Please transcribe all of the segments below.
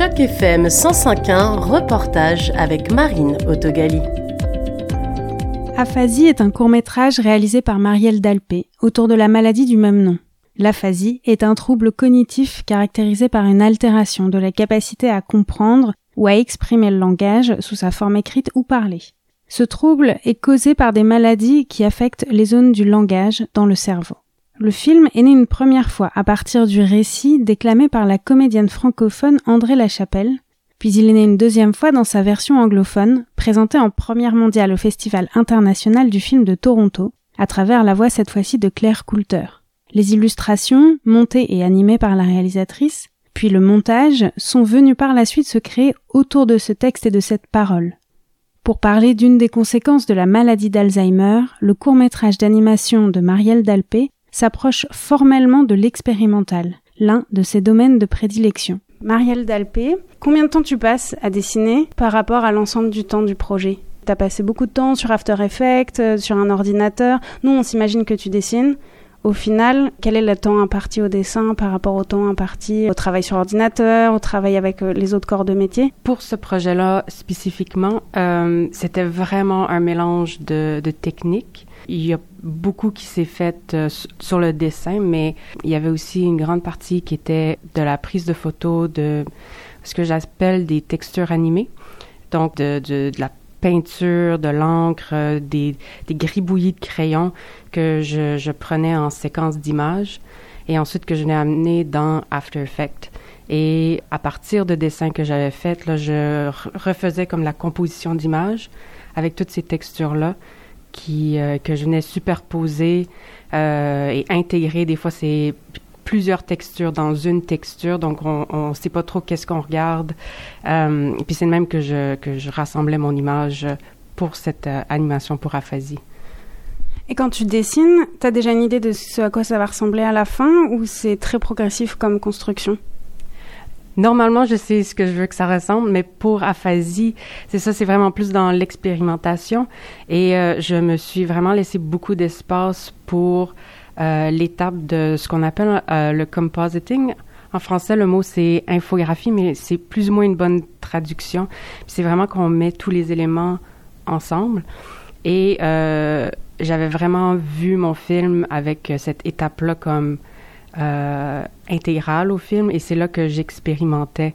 Choc FM 105.1, reportage avec Marine Autogali. Aphasie est un court-métrage réalisé par Marielle Dalpé autour de la maladie du même nom. L'aphasie est un trouble cognitif caractérisé par une altération de la capacité à comprendre ou à exprimer le langage sous sa forme écrite ou parlée. Ce trouble est causé par des maladies qui affectent les zones du langage dans le cerveau. Le film est né une première fois à partir du récit déclamé par la comédienne francophone André Lachapelle, puis il est né une deuxième fois dans sa version anglophone, présentée en première mondiale au Festival international du film de Toronto, à travers la voix cette fois-ci de Claire Coulter. Les illustrations, montées et animées par la réalisatrice, puis le montage, sont venus par la suite se créer autour de ce texte et de cette parole. Pour parler d'une des conséquences de la maladie d'Alzheimer, le court-métrage d'animation de Marielle Dalpé s'approche formellement de l'expérimental, l'un de ses domaines de prédilection. Marielle Dalpé, combien de temps tu passes à dessiner par rapport à l'ensemble du temps du projet? T'as passé beaucoup de temps sur After Effects, euh, sur un ordinateur. Nous, on s'imagine que tu dessines. Au final, quel est le temps imparti au dessin par rapport au temps imparti au travail sur ordinateur, au travail avec euh, les autres corps de métier? Pour ce projet-là spécifiquement, euh, c'était vraiment un mélange de, de techniques. Il y a beaucoup qui s'est fait euh, sur le dessin, mais il y avait aussi une grande partie qui était de la prise de photos, de ce que j'appelle des textures animées, donc de, la peinture, de l'encre, euh, des, des gribouillis de crayons que je, je prenais en séquence d'images et ensuite que je n'ai amené dans After Effects. Et à partir de dessins que j'avais faits, je refaisais comme la composition d'images avec toutes ces textures-là euh, que je venais superposer euh, et intégrer. Des fois, c'est plusieurs textures dans une texture, donc on ne sait pas trop qu'est-ce qu'on regarde. Euh, et puis c'est de même que je, que je rassemblais mon image pour cette euh, animation pour aphasie. Et quand tu dessines, tu as déjà une idée de ce à quoi ça va ressembler à la fin ou c'est très progressif comme construction? Normalement, je sais ce que je veux que ça ressemble, mais pour aphasie, c'est ça, c'est vraiment plus dans l'expérimentation. Et euh, je me suis vraiment laissé beaucoup d'espace pour euh, l'étape de ce qu'on appelle euh, le compositing. En français, le mot c'est infographie, mais c'est plus ou moins une bonne traduction. C'est vraiment qu'on met tous les éléments ensemble. Et j'avais vraiment vu mon film avec cette étape-là comme euh, intégrale au film, et c'est là que j'expérimentais.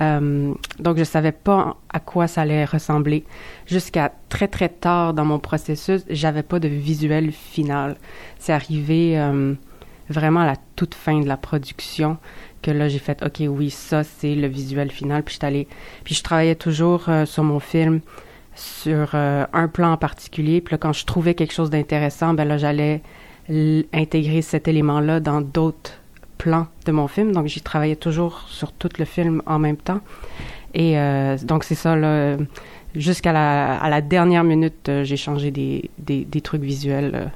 Euh, donc, je savais pas à quoi ça allait ressembler. Jusqu'à très, très tard dans mon processus, j'avais pas de visuel final. C'est arrivé euh, vraiment à la toute fin de la production que là, j'ai fait, OK, oui, ça, c'est le visuel final. Puis, je allée, puis je travaillais toujours sur mon film sur un plan en particulier. Puis là, quand je trouvais quelque chose d'intéressant, ben là, j'allais intégrer cet élément-là dans d'autres plans de mon film. Donc, j'y travaillais toujours sur tout le film en même temps. Et euh, donc, c'est ça, là. Jusqu'à la, dernière minute, euh, j'ai changé des, des, des, trucs visuels.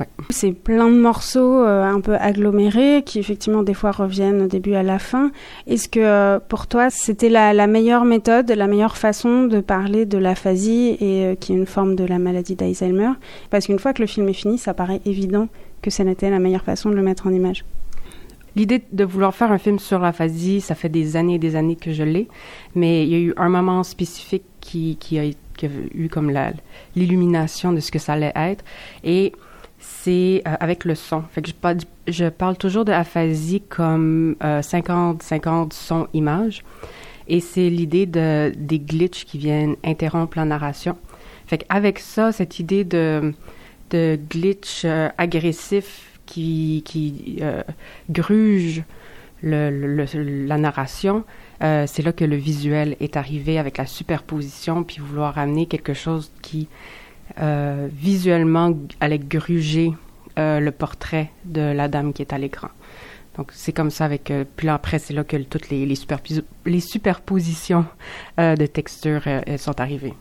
Ouais. C'est plein de morceaux euh, un peu agglomérés qui, effectivement, des fois reviennent au début à la fin. Est-ce que euh, pour toi, c'était la, la, meilleure méthode, la meilleure façon de parler de l'aphasie et euh, qui est une forme de la maladie d'Alzheimer? Parce qu'une fois que le film est fini, ça paraît évident que ça n'était la meilleure façon de le mettre en image. L'idée de vouloir faire un film sur l'aphasie, ça fait des années et des années que je l'ai, mais il y a eu un moment spécifique qui, qui, a, qui a eu comme l'illumination de ce que ça allait être, et c'est euh, avec le son. Fait que je parle, toujours de aphasie comme 50-50 euh, son-image, et c'est l'idée de, des glitches qui viennent interrompre la narration. Fait qu'avec ça, cette idée de, de glitch euh, agressif qui, qui euh, gruge le, le, la narration, euh, c'est là que le visuel est arrivé avec la superposition, puis vouloir amener quelque chose qui euh, visuellement allait gruger euh, le portrait de la dame qui est à l'écran. Donc c'est comme ça avec euh, puis là après c'est là que toutes les les, superpos les superpositions euh, de textures sont arrivées.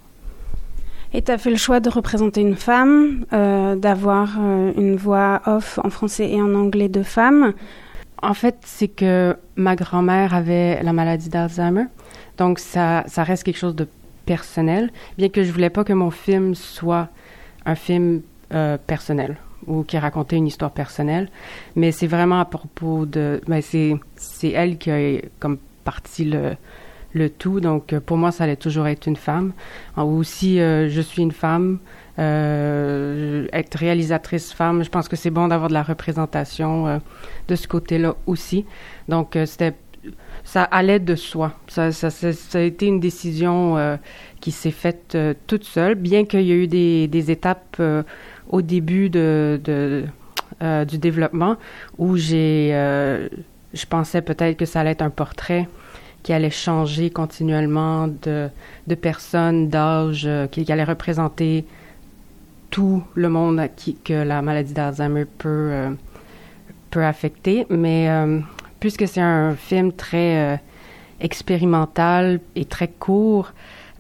Et tu as fait le choix de représenter une femme, d'avoir une voix off en français et en anglais de femme? En fait, c'est que ma grand-mère avait la maladie d'Alzheimer, donc ça, ça reste quelque chose de personnel, bien que je voulais pas que mon film soit un film euh, personnel ou qui racontait une histoire personnelle, mais c'est vraiment à propos de, ben c'est c'est elle qui a comme parti le, le tout. Donc, pour moi, ça allait toujours être une femme. Aussi, je suis une femme. être réalisatrice femme, je pense que c'est bon d'avoir de la représentation de ce côté-là aussi. Donc, c'était ça allait de soi. Ça, ça, ça, a été une décision euh, qui s'est faite euh, toute seule, bien qu'il y ait eu des, des étapes euh, au début de, de du développement où j'ai, je pensais peut-être que ça allait être un portrait qui allait changer continuellement de, de personnes, d'âge, qui, allait représenter tout le monde qui, que la maladie d'Alzheimer peut, peut affecter. Mais puisque c'est un film très euh, expérimental et très court,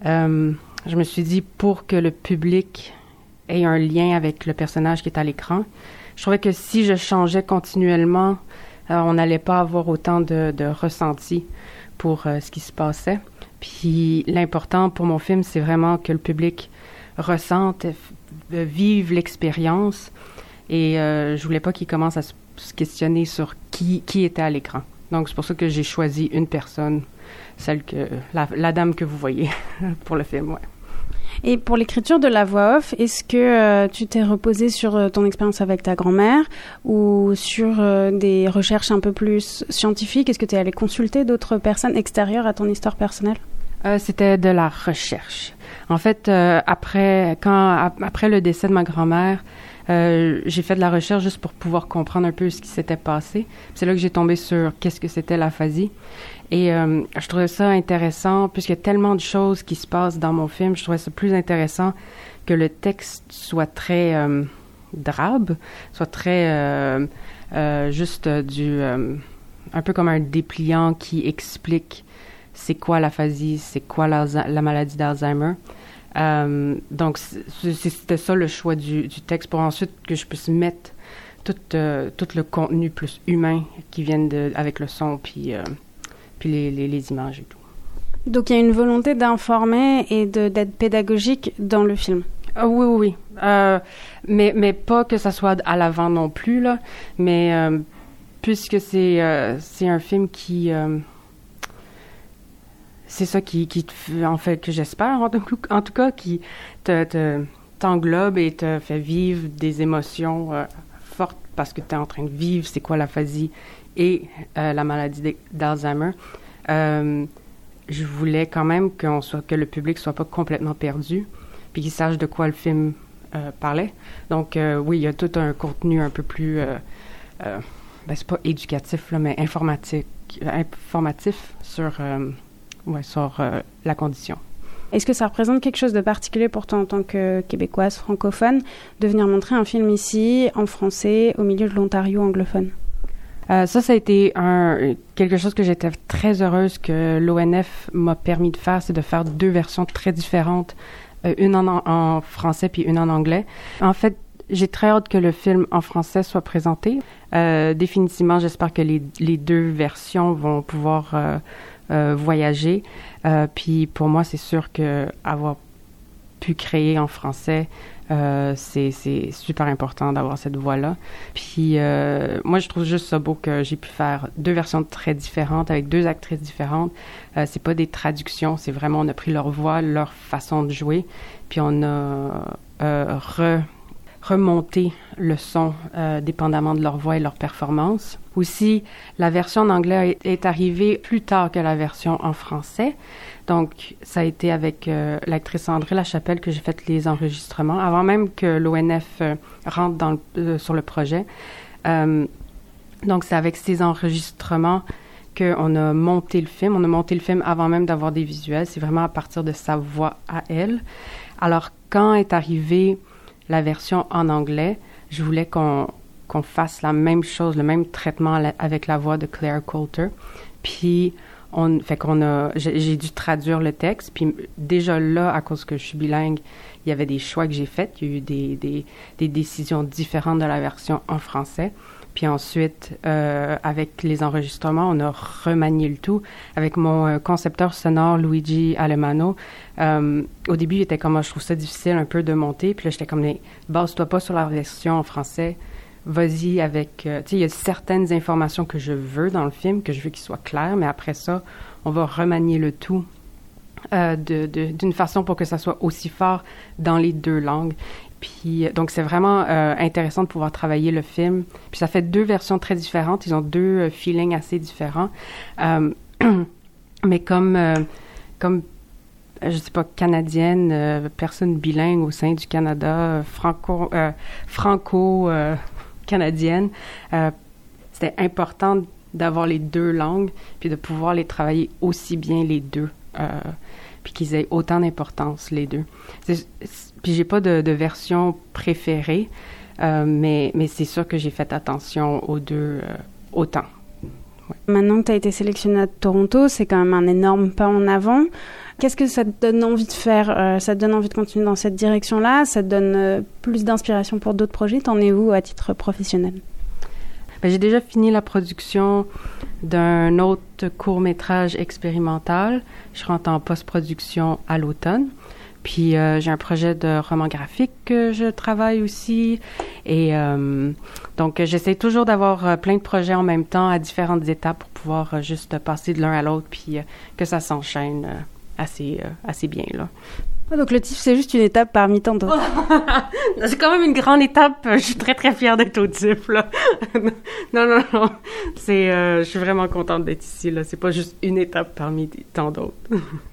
euh, je me suis dit pour que le public ait un lien avec le personnage qui est à l'écran, je trouvais que si je changeais continuellement, euh, on n'allait pas avoir autant de, de ressenti pour ce qui se passait. Puis l'important pour mon film, c'est vraiment que le public ressente, vive l'expérience. Et je voulais pas qu'il commence à se questionner sur qui, qui était à l'écran. Donc, c'est pour ça que j'ai choisi une personne, celle que, la, dame que vous voyez pour le film, ouais. Et pour l'écriture de la voix off, est-ce que euh, tu t'es reposé sur euh, ton expérience avec ta grand-mère ou sur euh, des recherches un peu plus scientifiques? Est-ce que tu es allé consulter d'autres personnes extérieures à ton histoire personnelle? C'était de la recherche. En fait, après, quand, après le décès de ma grand-mère, euh, j'ai fait de la recherche juste pour pouvoir comprendre un peu ce qui s'était passé. C'est là que j'ai tombé sur qu'est-ce que c'était l'aphasie. Et euh, je trouvais ça intéressant, puisqu'il y a tellement de choses qui se passent dans mon film, je trouvais ça plus intéressant que le texte soit très euh, drabe, soit très juste du... un peu comme un dépliant qui explique c'est quoi l'aphasie, c'est quoi la maladie d'Alzheimer. Euh, donc, c'était ça le choix du, texte pour ensuite que je puisse mettre tout, euh, tout le contenu plus humain qui vient de, avec le son puis, euh, puis les, les, images et tout. Donc, il y a une volonté d'informer et d'être pédagogique dans le film. Ah oui, oui, oui. mais, mais pas que ça soit à l'avant non plus, là. Mais puisque c'est c'est un film qui c'est ça qui, qui en fait, que j'espère, en, tout cas, qui te, t'englobe et te fait vivre des émotions euh, fortes parce que tu es en train de vivre c'est quoi l'aphasie et euh, la maladie d'Alzheimer. Euh, je voulais quand même soit, que le public soit pas complètement perdu, puis qu'il sache de quoi le film parlait. Donc, oui, il y a tout un contenu un peu plus, ben, c'est pas éducatif, là, mais informatique, informatif sur ouais, sur euh, la condition. Est-ce que ça représente quelque chose de particulier pour toi en tant que québécoise francophone de venir montrer un film ici en français au milieu de l'Ontario anglophone? Euh, ça, ça a été un, quelque chose que j'étais très heureuse que l'ONF m'a permis de faire, c'est de faire deux versions très différentes, euh, une en, en, français puis une en anglais. En fait, j'ai très hâte que le film en français soit présenté. Euh, définitivement, j'espère que les, les, deux versions vont pouvoir euh, voyager. Euh, puis pour moi, c'est sûr que avoir pu créer en français, euh, c'est super important d'avoir cette voix-là. Puis moi, je trouve juste ça beau que j'ai pu faire deux versions très différentes avec deux actrices différentes. C'est pas des traductions, c'est vraiment on a pris leur voix, leur façon de jouer, puis on a re remonter le son dépendamment de leur voix et leur performance. Aussi, la version en anglais est arrivée plus tard que la version en français. Donc, ça a été avec euh, l'actrice André Lachapelle que j'ai fait les enregistrements, avant même que l'ONF euh, rentre dans sur le projet. donc, c'est avec ces enregistrements qu'on a monté le film. On a monté le film avant même d'avoir des visuels. C'est vraiment à partir de sa voix à elle. Alors, quand est arrivé la version en anglais, je voulais qu'on qu'on fasse la même chose, le même traitement avec la voix de Claire Coulter. Puis on fait qu'on a j'ai dû traduire le texte puis déjà là à cause que je suis bilingue il y avait des choix que j'ai faits il y a eu des, des, décisions différentes de la version en français puis ensuite, euh, avec les enregistrements, on a remanié le tout. Avec mon euh, concepteur sonore, Luigi Alemano, euh, au début, il était comme, je trouve ça difficile un peu de monter. Puis là, j'étais comme, base-toi pas sur la version en français, vas-y avec, euh, tu sais, il y a certaines informations que je veux dans le film, que je veux qu'ils soient clairs, mais après ça, on va remanier le tout euh, d'une façon pour que ça soit aussi fort dans les deux langues. Puis, donc, c'est vraiment euh, intéressant de pouvoir travailler le film. Puis, ça fait deux versions très différentes. Ils ont deux euh, feelings assez différents. mais comme, comme, je sais pas, canadienne, personne bilingue au sein du Canada, franco, franco canadienne, c'était important d'avoir les deux langues, puis de pouvoir les travailler aussi bien les deux puis qu'ils aient autant d'importance, les deux. Puis j'ai pas de, version préférée, euh, mais, mais c'est sûr que j'ai fait attention aux deux euh, autant. Maintenant que tu as été sélectionné à Toronto, c'est quand même un énorme pas en avant. Qu'est-ce que ça te donne envie de faire euh, Ça te donne envie de continuer dans cette direction-là? Ça te donne plus d'inspiration pour d'autres projets? T'en es où à titre professionnel? Ben, J'ai déjà fini la production d'un autre court métrage expérimental. Je rentre en post-production à l'automne. Puis euh, j'ai un projet de roman graphique que je travaille aussi. Et euh, donc j'essaie toujours d'avoir euh, plein de projets en même temps à différentes étapes pour pouvoir juste passer de l'un à l'autre puis que ça s'enchaîne assez, assez bien là. Ah, donc le TIFF, c'est juste une étape parmi tant d'autres. c'est quand même une grande étape. Je suis très, très fière d'être au TIFF, là. non, non, non. C'est, je suis vraiment contente d'être ici, là. C'est pas juste une étape parmi tant d'autres.